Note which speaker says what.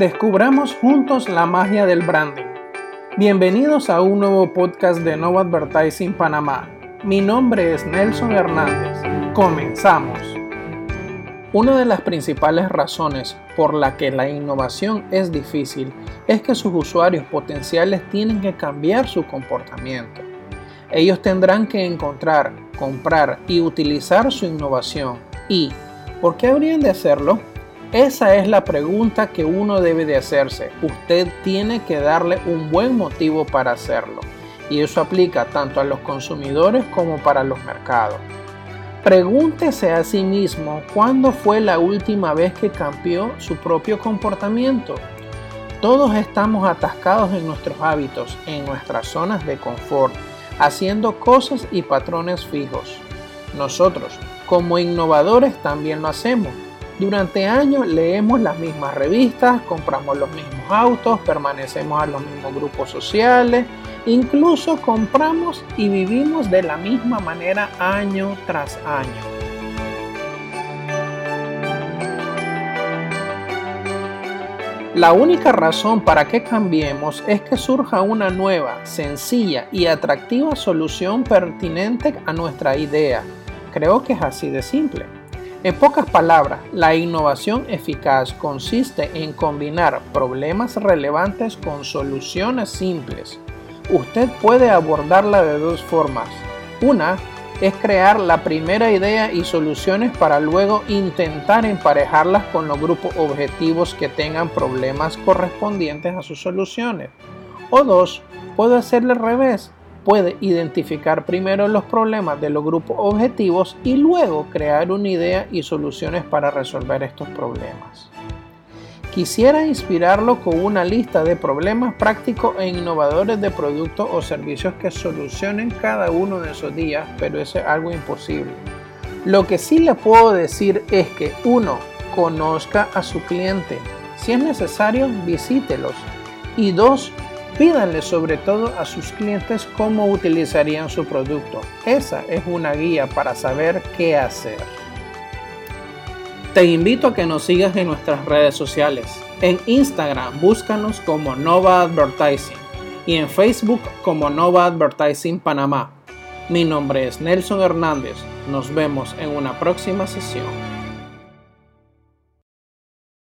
Speaker 1: Descubramos juntos la magia del branding. Bienvenidos a un nuevo podcast de Nova Advertising Panamá. Mi nombre es Nelson Hernández. Comenzamos. Una de las principales razones por la que la innovación es difícil es que sus usuarios potenciales tienen que cambiar su comportamiento. Ellos tendrán que encontrar, comprar y utilizar su innovación. ¿Y por qué habrían de hacerlo? Esa es la pregunta que uno debe de hacerse. Usted tiene que darle un buen motivo para hacerlo. Y eso aplica tanto a los consumidores como para los mercados. Pregúntese a sí mismo cuándo fue la última vez que cambió su propio comportamiento. Todos estamos atascados en nuestros hábitos, en nuestras zonas de confort, haciendo cosas y patrones fijos. Nosotros, como innovadores, también lo hacemos durante años leemos las mismas revistas, compramos los mismos autos, permanecemos a los mismos grupos sociales, incluso compramos y vivimos de la misma manera año tras año. La única razón para que cambiemos es que surja una nueva, sencilla y atractiva solución pertinente a nuestra idea. Creo que es así de simple. En pocas palabras, la innovación eficaz consiste en combinar problemas relevantes con soluciones simples. Usted puede abordarla de dos formas. Una es crear la primera idea y soluciones para luego intentar emparejarlas con los grupos objetivos que tengan problemas correspondientes a sus soluciones. O dos, puede hacerle al revés puede identificar primero los problemas de los grupos objetivos y luego crear una idea y soluciones para resolver estos problemas. Quisiera inspirarlo con una lista de problemas prácticos e innovadores de productos o servicios que solucionen cada uno de esos días, pero es algo imposible. Lo que sí le puedo decir es que uno, conozca a su cliente. Si es necesario, visítelos. Y dos, Pídanle sobre todo a sus clientes cómo utilizarían su producto. Esa es una guía para saber qué hacer. Te invito a que nos sigas en nuestras redes sociales. En Instagram búscanos como Nova Advertising y en Facebook como Nova Advertising Panamá. Mi nombre es Nelson Hernández. Nos vemos en una próxima sesión.